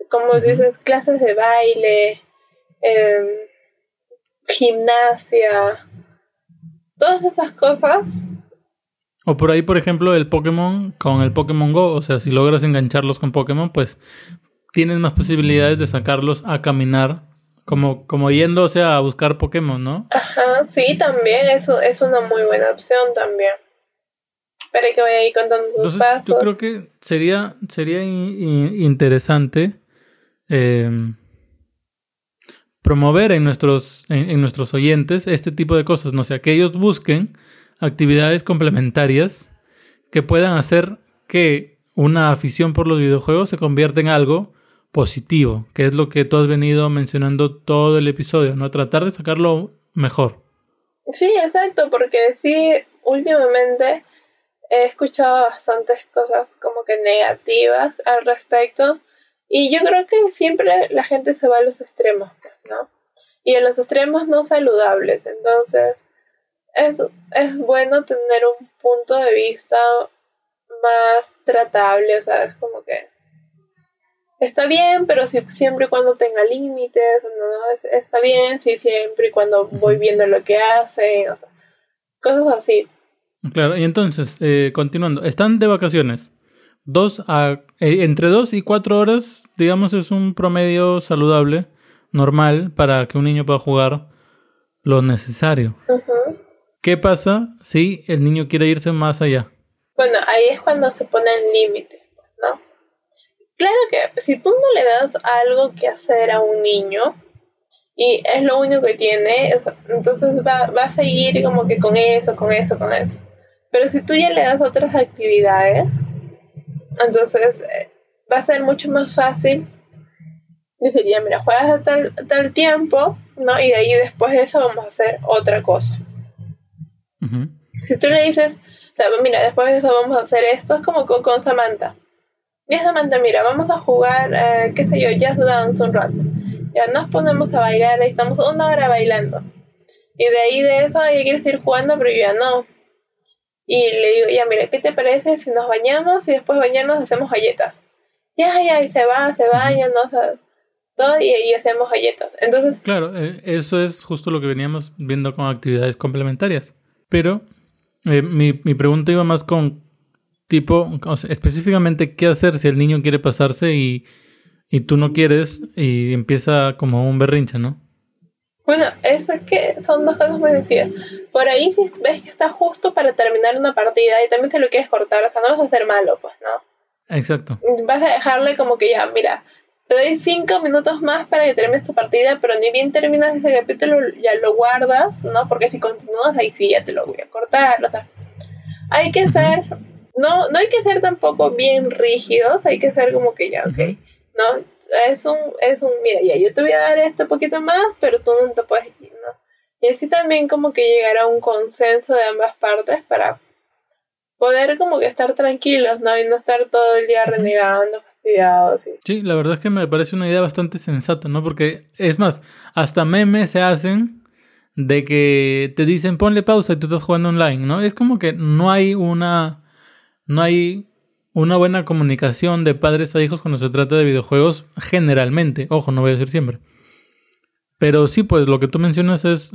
Como dices, clases de baile, em, gimnasia, todas esas cosas. O por ahí, por ejemplo, el Pokémon con el Pokémon Go. O sea, si logras engancharlos con Pokémon, pues tienes más posibilidades de sacarlos a caminar. Como, como yéndose a buscar Pokémon, ¿no? Ajá, sí, también. Eso es una muy buena opción también. Para que vaya ahí contando sus Entonces, pasos. yo creo que sería, sería in- in- interesante eh, promover en nuestros, en, en nuestros oyentes este tipo de cosas, ¿no? O sea, que ellos busquen actividades complementarias que puedan hacer que una afición por los videojuegos se convierta en algo positivo, que es lo que tú has venido mencionando todo el episodio, ¿no? Tratar de sacarlo mejor. Sí, exacto, porque sí, últimamente he escuchado bastantes cosas como que negativas al respecto y yo creo que siempre la gente se va a los extremos, ¿no? Y a los extremos no saludables, entonces es, es bueno tener un punto de vista más tratable, o sea, como que está bien, pero si, siempre y cuando tenga límites, no, no, es- está bien, sí, siempre y cuando voy viendo lo que hacen, o sea, cosas así. Claro, y entonces, eh, continuando, están de vacaciones. Dos a, eh, entre dos y cuatro horas, digamos, es un promedio saludable, normal, para que un niño pueda jugar lo necesario. ¿Qué pasa si el niño quiere irse más allá? Bueno, ahí es cuando se pone el límite. Claro que si tú no le das algo que hacer a un niño y es lo único que tiene, entonces va, va a seguir como que con eso, con eso, con eso. Pero si tú ya le das otras actividades, entonces eh, va a ser mucho más fácil decir, ya mira, juegas a tal, tal tiempo, ¿no? Y de ahí después de eso vamos a hacer otra cosa. Si tú le dices, o sea, mira, después de eso vamos a hacer esto, es como con, con Samantha. Samantha, mira, vamos a jugar, eh, qué sé yo, Jazz Dance un rato. Ya nos ponemos a bailar, ahí estamos una hora bailando. Y de ahí de eso, ella quiere seguir jugando, pero yo ya no. Y le digo, ya, mira, ¿qué te parece si nos bañamos y después de bañarnos hacemos galletas? Ya, ya, y se va, se baña, no, o sea, todo, y, y hacemos galletas. Entonces, Claro, eh, eso es justo lo que veníamos viendo con actividades complementarias. Pero eh, mi, mi pregunta iba más con tipo, o sea, específicamente qué hacer si el niño quiere pasarse y, y tú no quieres y empieza como un berrinche, ¿no? Bueno, eso es que son dos cosas muy sencillas. Por ahí si ves que está justo para terminar una partida y también te lo quieres cortar, o sea, no vas a ser malo, pues, ¿no? Exacto. Vas a dejarle como que ya, mira, te doy cinco minutos más para que termines tu partida, pero ni bien terminas ese capítulo, ya lo guardas, ¿no? Porque si continúas ahí sí ya te lo voy a cortar, o sea, hay que ser, no, no hay que ser tampoco bien rígidos, hay que ser como que ya, ok. ¿no? Es un, es un, mira, ya yo te voy a dar esto poquito más, pero tú no te puedes ir, ¿no? Y así también como que llegar a un consenso de ambas partes para poder como que estar tranquilos, ¿no? Y no estar todo el día renegando, fastidiados. Y... Sí, la verdad es que me parece una idea bastante sensata, ¿no? Porque, es más, hasta memes se hacen de que te dicen ponle pausa y tú estás jugando online, ¿no? Es como que no hay una. No hay una buena comunicación de padres a hijos cuando se trata de videojuegos, generalmente. Ojo, no voy a decir siempre. Pero sí, pues lo que tú mencionas es.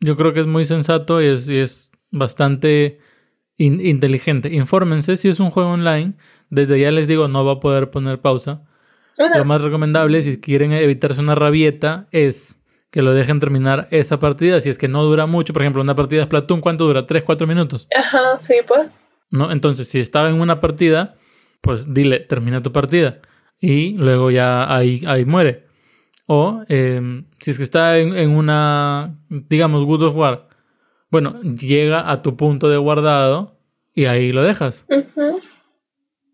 Yo creo que es muy sensato y es, y es bastante in- inteligente. Infórmense si es un juego online. Desde ya les digo, no va a poder poner pausa. Lo más recomendable, si quieren evitarse una rabieta, es que lo dejen terminar esa partida. Si es que no dura mucho, por ejemplo, una partida de Splatoon, ¿cuánto dura? ¿3, 4 minutos? Ajá, sí, pues. ¿No? Entonces, si estaba en una partida, pues dile, termina tu partida. Y luego ya ahí, ahí muere. O eh, si es que está en, en una, digamos, Good of War, bueno, llega a tu punto de guardado y ahí lo dejas.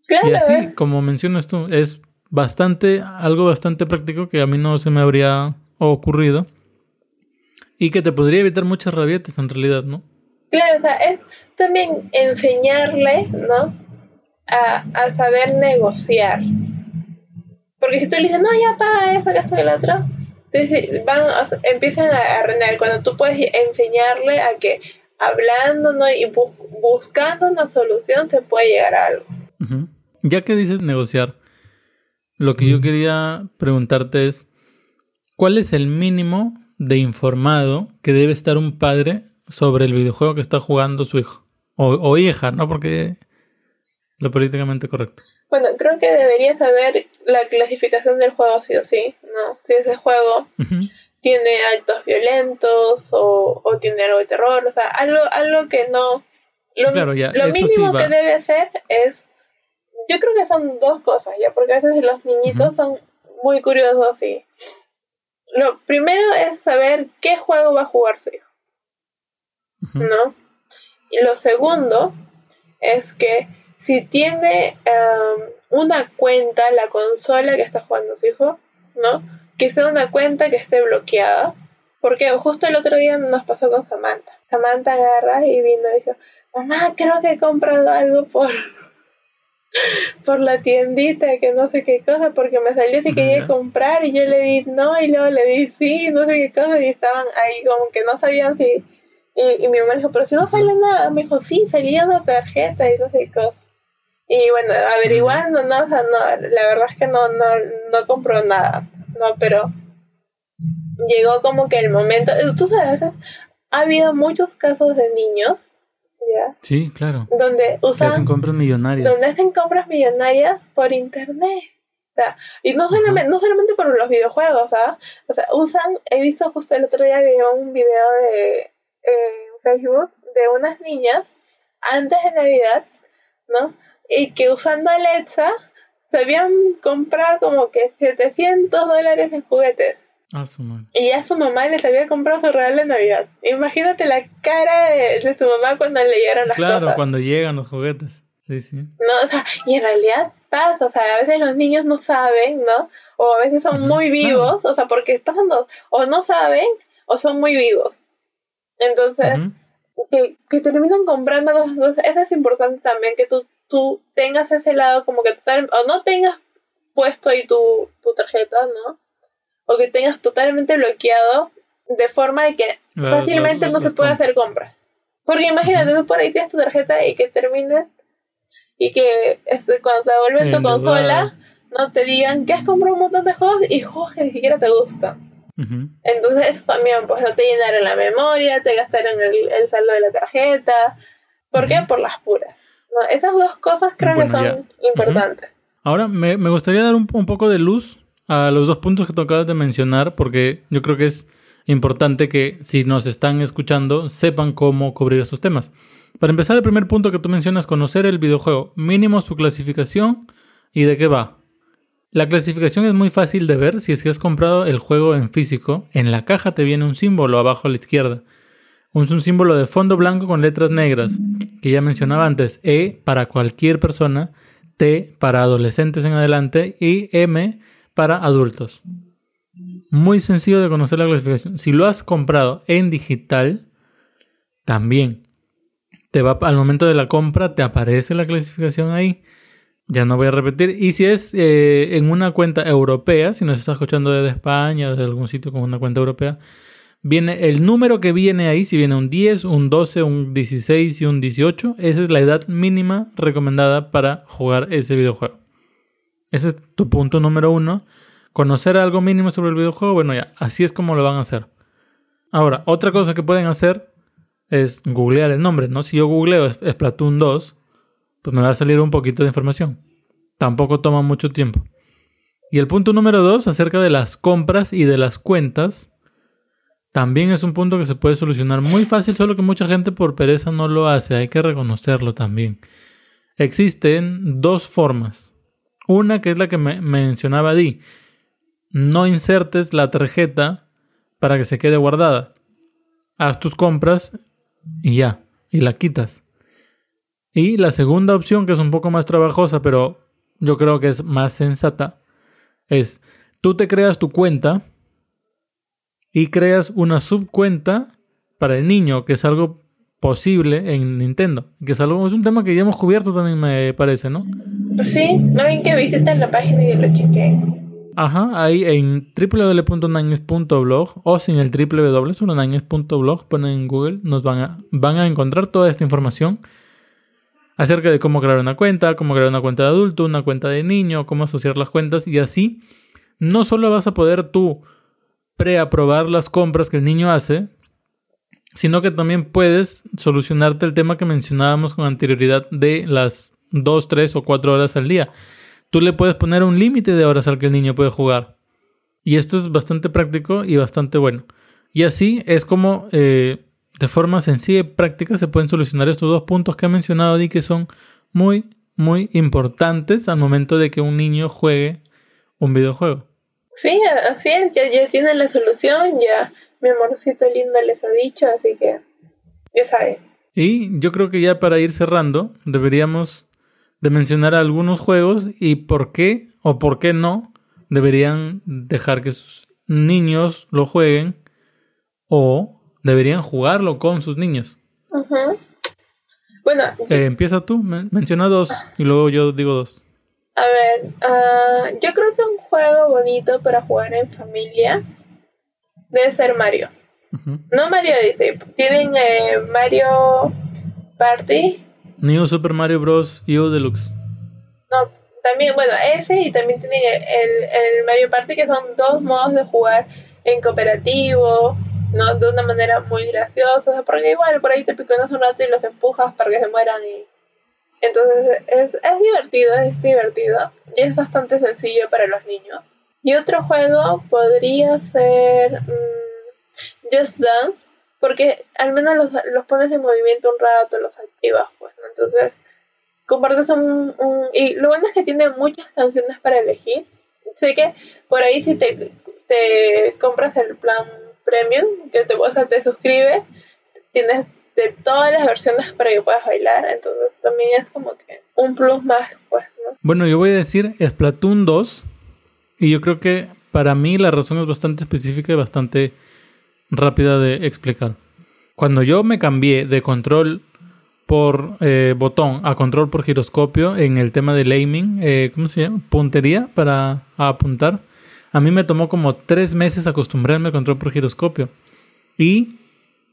Claro, Y así, ¿eh? como mencionas tú, es bastante, algo bastante práctico que a mí no se me habría ocurrido. Y que te podría evitar muchas rabietas en realidad, ¿no? Claro, o sea, es también enseñarle, ¿no? A, a saber negociar. Porque si tú le dices, no, ya paga esto, que esto, que lo otro, entonces van, o sea, empiezan a, a renegar. Cuando tú puedes enseñarle a que hablando, ¿no? Y bus- buscando una solución se puede llegar a algo. Ya que dices negociar, lo que yo quería preguntarte es, ¿cuál es el mínimo de informado que debe estar un padre sobre el videojuego que está jugando su hijo? O, o hija, ¿no? Porque lo políticamente correcto. Bueno, creo que debería saber la clasificación del juego sí o sí, ¿no? Si ese juego tiene actos violentos o, o tiene algo de terror, o sea, algo, algo que no... Lo, Claro, ya, lo sí mínimo que debe hacer es... Yo creo que son dos cosas, ¿ya? Porque a veces los niñitos son muy curiosos y... Lo primero es saber qué juego va a jugar su hijo. ¿No? Y lo segundo es que si tiene um, una cuenta, la consola que está jugando su hijo, ¿no? Que sea una cuenta que esté bloqueada. Porque justo el otro día nos pasó con Samantha. Samantha agarra y vino y dijo, mamá, creo que he comprado algo por, por la tiendita, que no sé qué cosa, porque me salió si quería comprar y yo le di no y luego le di sí, no sé qué cosa y estaban ahí como que no sabían si... Y, y mi mamá le dijo, pero si no sale nada, me dijo, sí, salía una tarjeta y no sé qué cosa. Y bueno, averiguando, no, o sea, no, la verdad es que no, no, no compró nada, no, pero llegó como que el momento, tú sabes, ha habido muchos casos de niños, ¿ya? Sí, claro. Donde Que hacen usan, compras millonarias. donde hacen compras millonarias por internet. O sea, y no solamente, no solamente por los videojuegos, ¿ah? O sea, usan, he visto justo el otro día vi un video de en Facebook de unas niñas antes de Navidad, ¿no? Y que usando Alexa se habían comprado como que 700 dólares en juguetes. Ah, su madre. Y ya su mamá les había comprado su regalo de Navidad. Imagínate la cara de, de su mamá cuando le llegaron las Claro, cosas. cuando llegan los juguetes. Sí, sí. No, o sea, y en realidad pasa, o sea, a veces los niños no saben, ¿no? O a veces son muy vivos, o sea, porque pasan dos, o no saben, o son muy vivos. Entonces, que, que terminan comprando cosas, entonces eso es importante también, que tú, tú tengas ese lado como que total, o no tengas puesto ahí tu, tu tarjeta, ¿no? O que tengas totalmente bloqueado de forma de que La- fácilmente la- no se las puede hacer compras. Porque imagínate, tú por ahí tienes tu tarjeta y que termine y que este, cuando te devuelven tu consola no te digan que has comprado un montón de juegos y juegos que ni siquiera te gustan. Entonces eso también, pues no te llenaron la memoria, te gastaron el, el saldo de la tarjeta. ¿Por qué? Por las puras. ¿no? Esas dos cosas creo que son importantes. Ahora, me, me gustaría dar un, un poco de luz a los dos puntos que tú acabas de mencionar, porque yo creo que es importante que si nos están escuchando sepan cómo cubrir esos temas. Para empezar, el primer punto que tú mencionas, conocer el videojuego, mínimo su clasificación y de qué va. La clasificación es muy fácil de ver si es que has comprado el juego en físico. En la caja te viene un símbolo abajo a la izquierda. Un, símbolo de fondo blanco con letras negras, que ya mencionaba antes. E para cualquier persona, T para adolescentes en adelante y M para adultos. Muy sencillo de conocer la clasificación. Si lo has comprado en digital, también te va al momento de la compra te aparece la clasificación ahí. Ya no voy a repetir. Y si es eh, en una cuenta europea, si nos estás escuchando desde España, desde algún sitio con una cuenta europea, viene el número que viene ahí, si viene un 10, un 12, un 16 y un 18, esa es la edad mínima recomendada para jugar ese videojuego. Ese es tu punto número uno. Conocer algo mínimo sobre el videojuego, bueno ya, así es como lo van a hacer. Ahora, otra cosa que pueden hacer es googlear el nombre, ¿no? Si yo googleo Splatoon 2, pues me va a salir un poquito de información. Tampoco toma mucho tiempo. Y el punto número dos, acerca de las compras y de las cuentas, también es un punto que se puede solucionar muy fácil, solo que mucha gente por pereza no lo hace, hay que reconocerlo también. Existen dos formas. Una que es la que me mencionaba Di. No insertes la tarjeta para que se quede guardada. Haz tus compras y ya, y la quitas. Y la segunda opción, que es un poco más trabajosa, pero yo creo que es más sensata, es tú te creas tu cuenta y creas una subcuenta para el niño, que es algo posible en Nintendo, que es algo es un tema que ya hemos cubierto también me parece, ¿no? Sí, no ven que visiten la página y lo chequen. Ajá, ahí en www.naines.blog o sin el www, solo naines.blog, ponen en Google, nos van a, van a encontrar toda esta información acerca de cómo crear una cuenta, cómo crear una cuenta de adulto, una cuenta de niño, cómo asociar las cuentas y así no solo vas a poder tú preaprobar las compras que el niño hace, sino que también puedes solucionarte el tema que mencionábamos con anterioridad de las 2, 3 o 4 horas al día. Tú le puedes poner un límite de horas al que el niño puede jugar. Y esto es bastante práctico y bastante bueno. Y así es como eh, de forma sencilla y práctica se pueden solucionar estos dos puntos que ha mencionado y que son muy, muy importantes al momento de que un niño juegue un videojuego. Sí, así es, ya, ya tienen la solución, ya mi amorcito lindo les ha dicho, así que ya saben. Y yo creo que ya para ir cerrando, deberíamos de mencionar algunos juegos y por qué o por qué no deberían dejar que sus niños lo jueguen o deberían jugarlo con sus niños. Bueno, eh, empieza tú, menciona dos y luego yo digo dos. A ver, ah, yo creo que un juego bonito para jugar en familia debe ser Mario. No Mario dice, tienen eh, Mario Party. New Super Mario Bros. U Deluxe. No, también, bueno, ese y también tienen el, el Mario Party que son dos modos de jugar en cooperativo ¿no? De una manera muy graciosa, porque igual por ahí te piconas un rato y los empujas para que se mueran y... Entonces es, es divertido, es divertido y es bastante sencillo para los niños. Y otro juego podría ser mm, Just Dance, porque al menos los, los, pones en movimiento un rato, los activas, pues. Entonces, compartes un, un, Y lo bueno es que tiene muchas canciones para elegir. Sé que por ahí si te, te compras el plan premium, que te, o te suscribes, tienes de todas las versiones para que puedas bailar, entonces también es como que un plus más, pues, ¿no? Bueno, yo voy a decir Splatoon 2, y yo creo que para mí la razón es bastante específica y bastante rápida de explicar. Cuando yo me cambié de control por eh, botón a control por giroscopio en el tema del aiming, eh, ¿cómo se llama? Puntería para apuntar a mí me tomó como tres meses acostumbrarme al control por giroscopio. Y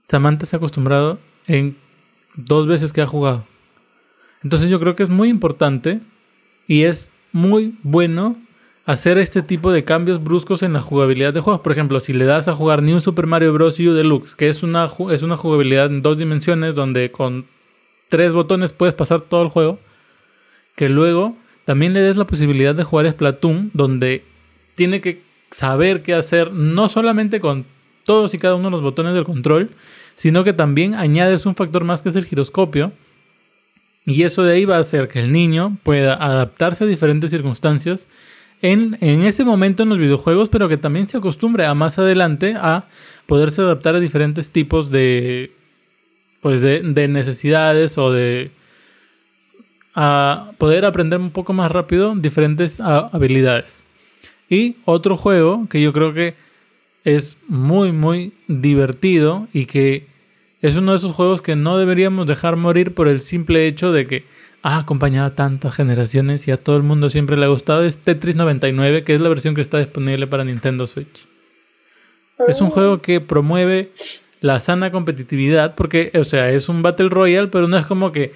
Samantha se ha acostumbrado en dos veces que ha jugado. Entonces yo creo que es muy importante y es muy bueno hacer este tipo de cambios bruscos en la jugabilidad de juegos. Por ejemplo, si le das a jugar New Super Mario Bros. U Deluxe, que es una, es una jugabilidad en dos dimensiones donde con tres botones puedes pasar todo el juego, que luego también le des la posibilidad de jugar Splatoon, donde tiene que saber qué hacer, no solamente con todos y cada uno de los botones del control, sino que también añades un factor más que es el giroscopio. Y eso de ahí va a hacer que el niño pueda adaptarse a diferentes circunstancias en, en, ese momento en los videojuegos, pero que también se acostumbre a más adelante a poderse adaptar a diferentes tipos de, pues de, de necesidades o de a poder aprender un poco más rápido diferentes habilidades. Y otro juego que yo creo que es muy, muy divertido y que es uno de esos juegos que no deberíamos dejar morir por el simple hecho de que ha acompañado a tantas generaciones y a todo el mundo siempre le ha gustado, es Tetris 99, que es la versión que está disponible para Nintendo Switch. Es un oh. juego que promueve la sana competitividad porque, o sea, es un Battle Royale, pero no es como que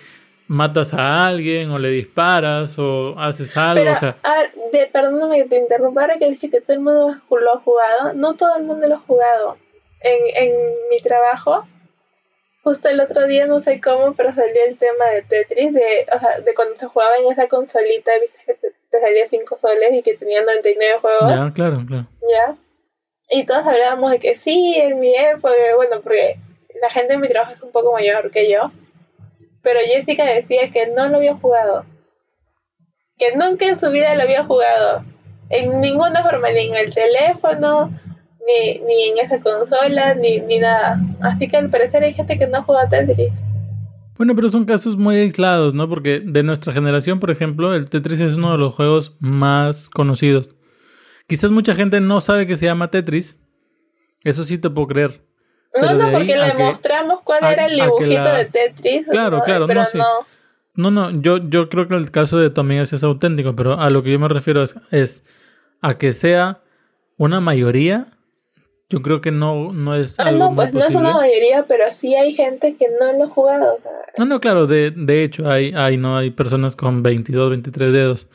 matas a alguien o le disparas o haces algo. o sea... a ver, de, perdóname que te interrumpa, ahora que dice que todo el mundo lo ha jugado, no todo el mundo lo ha jugado. En, en mi trabajo, justo el otro día, no sé cómo, pero salió el tema de Tetris, de, o sea, de cuando se jugaba en esa consolita, viste que te, salía 5 soles y que tenía 99 juegos. Ya, claro, claro. Ya. Y todos hablábamos de que sí, en mi época, bueno, porque la gente en mi trabajo es un poco mayor que yo pero Jessica decía que no lo había jugado. Que nunca en su vida lo había jugado. En ninguna forma, ni en el teléfono, ni, ni en esa consola, ni, ni nada. Así que al parecer hay gente que no juega Tetris. Bueno, pero son casos muy aislados, ¿no? Porque de nuestra generación, por ejemplo, el Tetris es uno de los juegos más conocidos. Quizás mucha gente no sabe que se llama Tetris. Eso sí te puedo creer. No, no, porque le mostramos cuál era el dibujito de Tetris. Claro, claro, no, sí. no. No, yo, yo creo que el caso de tu amiga es auténtico, pero a lo que yo me refiero es, es a que sea una mayoría. Yo creo que no, no es. Ah, no, pues no es una mayoría, pero sí hay gente que no lo ha jugado. No, no, claro, de, de hecho, hay, hay, no, hay personas con 22, 23 dedos.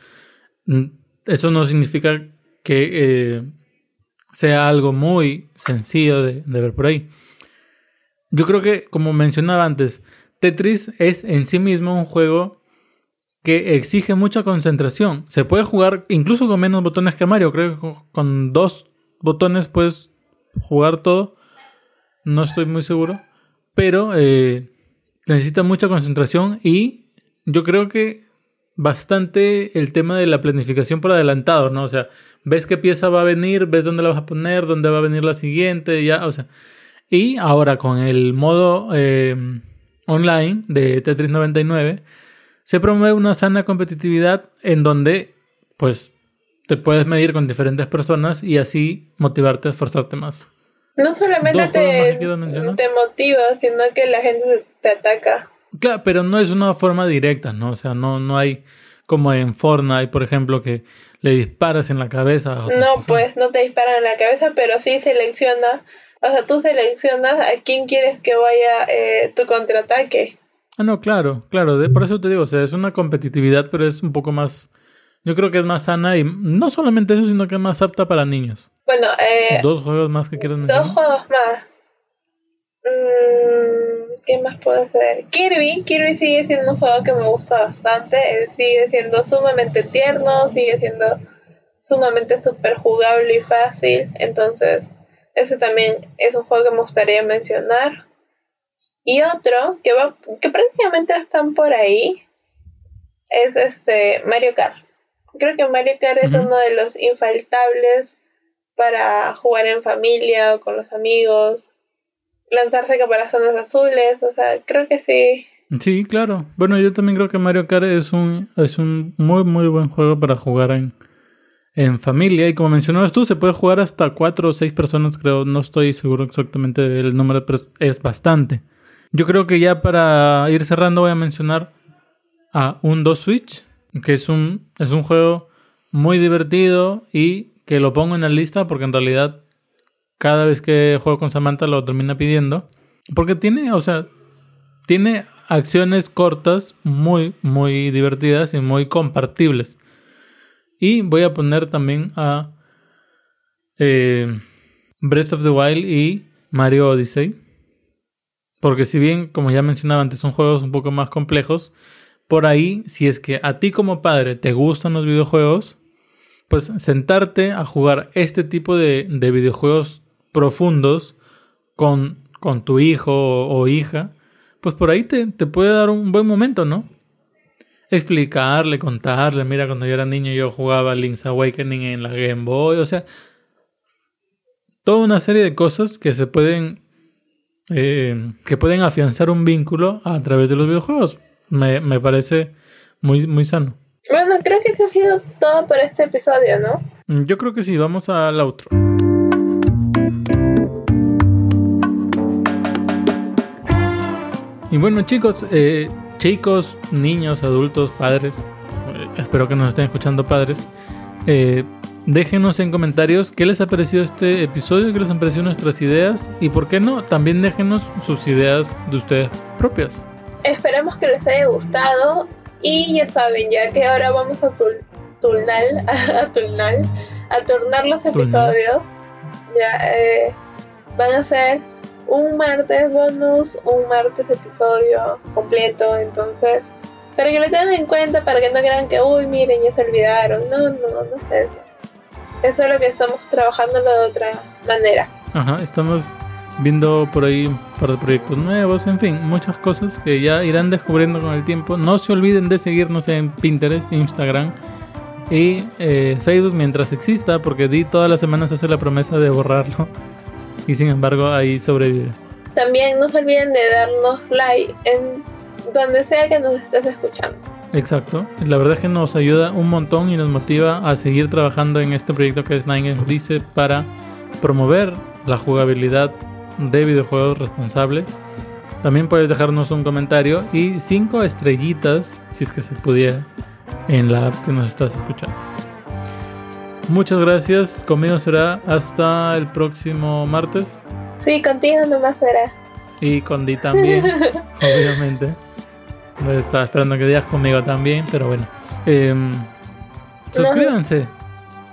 Mm, eso no significa que eh, sea algo muy sencillo de, de ver por ahí. Yo creo que, como mencionaba antes, Tetris es en sí mismo un juego que exige mucha concentración. Se puede jugar incluso con menos botones que Mario. Creo que con dos botones puedes jugar todo. No estoy muy seguro. Pero eh, necesita mucha concentración y yo creo que bastante el tema de la planificación por adelantado, ¿no? O sea, ves qué pieza va a venir, ves dónde la vas a poner, dónde va a venir la siguiente, ya, o sea. Y ahora con el modo eh, online de Tetris 99, se promueve una sana competitividad en donde, pues, te puedes medir con diferentes personas y así motivarte a esforzarte más. No solamente te, te motiva, sino que la gente te ataca. Claro, pero no es una forma directa, ¿no? O sea, no, no hay como en Fortnite, por ejemplo, que le disparas en la cabeza. no, pues no te disparan en la cabeza, pero sí selecciona, o sea, tú seleccionas a quién quieres que vaya eh, tu contraataque. Ah, no, claro, claro, de, por eso te digo, o sea, es una competitividad, pero es un poco más, yo creo que es más sana y no solamente eso, sino que es más apta para niños. Bueno, eh, dos juegos más que quieras mencionar. Dos juegos más. Mm, ¿Qué más puedo hacer? Kirby, Kirby sigue siendo un juego que me gusta bastante, sigue siendo sumamente tierno, sigue siendo sumamente súper jugable y fácil, entonces ese también es un juego que me gustaría mencionar. Y otro que va, que prácticamente están por ahí, es este Mario Kart. Creo que Mario Kart es uno de los infaltables para jugar en familia o con los amigos lanzarse caparazones azules, o sea, creo que sí. Sí, claro. Bueno, yo también creo que Mario Kart es un, es un muy, muy buen juego para jugar en, en familia. Y como mencionabas tú, se puede jugar hasta cuatro o seis personas, creo. No estoy seguro exactamente del número, pero es bastante. Yo creo que ya para ir cerrando voy a mencionar a un 2 Switch, que es un, es un juego muy divertido y que lo pongo en la lista porque en realidad cada vez que juego con Samantha lo termina pidiendo. Porque tiene, o sea, tiene acciones cortas, muy, muy divertidas y muy compartibles. Y voy a poner también a eh, Breath of the Wild y Mario Odyssey. Porque si bien, como ya mencionaba antes, son juegos un poco más complejos, por ahí, si es que a ti como padre te gustan los videojuegos, pues sentarte a jugar este tipo de, de videojuegos profundos con, con tu hijo o, hija, pues por ahí te, te, puede dar un buen momento, ¿no? Explicarle, contarle, mira, cuando yo era niño yo jugaba Link's Awakening en la Game Boy, o sea, toda una serie de cosas que se pueden, eh, que pueden afianzar un vínculo a través de los videojuegos. Me, me parece muy, muy sano. Bueno, creo que eso ha sido todo por este episodio, ¿no? Yo creo que sí, vamos al outro. Y bueno chicos, eh, chicos, niños, adultos, padres, eh, espero que nos estén escuchando padres, eh, déjenos en comentarios qué les ha parecido este episodio, qué les han parecido nuestras ideas y por qué no, también déjenos sus ideas de ustedes propias. Esperemos que les haya gustado y ya saben, ya que ahora vamos a turnar, a turnar, a turnar los episodios, ya van a ser un martes bonus, un martes episodio completo, entonces, para que lo tengan en cuenta, para que no crean que, uy, miren, ya se olvidaron, no, no, no es eso. Eso es lo que estamos trabajando de otra manera. Ajá, estamos viendo por ahí un par de proyectos nuevos, en fin, muchas cosas que ya irán descubriendo con el tiempo. No se olviden de seguirnos en Pinterest, Instagram y eh, Facebook mientras exista, porque Di todas las semanas hace la promesa de borrarlo y sin embargo ahí sobrevive. También no se olviden de darnos like en donde sea que nos estés escuchando. Exacto, la verdad es que nos ayuda un montón y nos motiva a seguir trabajando en este proyecto que es Nine dice para promover la jugabilidad de videojuegos responsable. También puedes dejarnos un comentario y cinco estrellitas, si es que se pudiera, en la app que nos estás escuchando. Muchas gracias. Conmigo será hasta el próximo martes. Sí, contigo nomás será. Y con Di también, obviamente. Estaba esperando que digas conmigo también, pero bueno. Em, suscríbanse.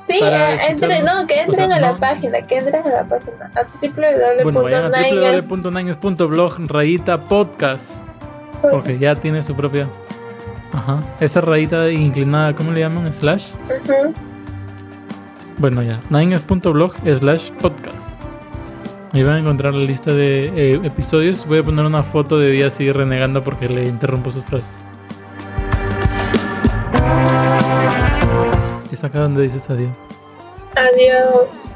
Sí, eh, entre, no, que O entren sea, a la no- página, que entren a la página, a Bueno, www.nines. www.nines.blog rayita podcast. Porque ya tiene su propia. Ajá. Esa rayita inclinada, ¿cómo le llaman? Slash. Ujú. Bueno, ya. Nines.blog slash podcast. Ahí van a encontrar la lista de eh, episodios. Voy a poner una foto de día así renegando porque le interrumpo sus frases. Es acá donde dices adiós. Adiós.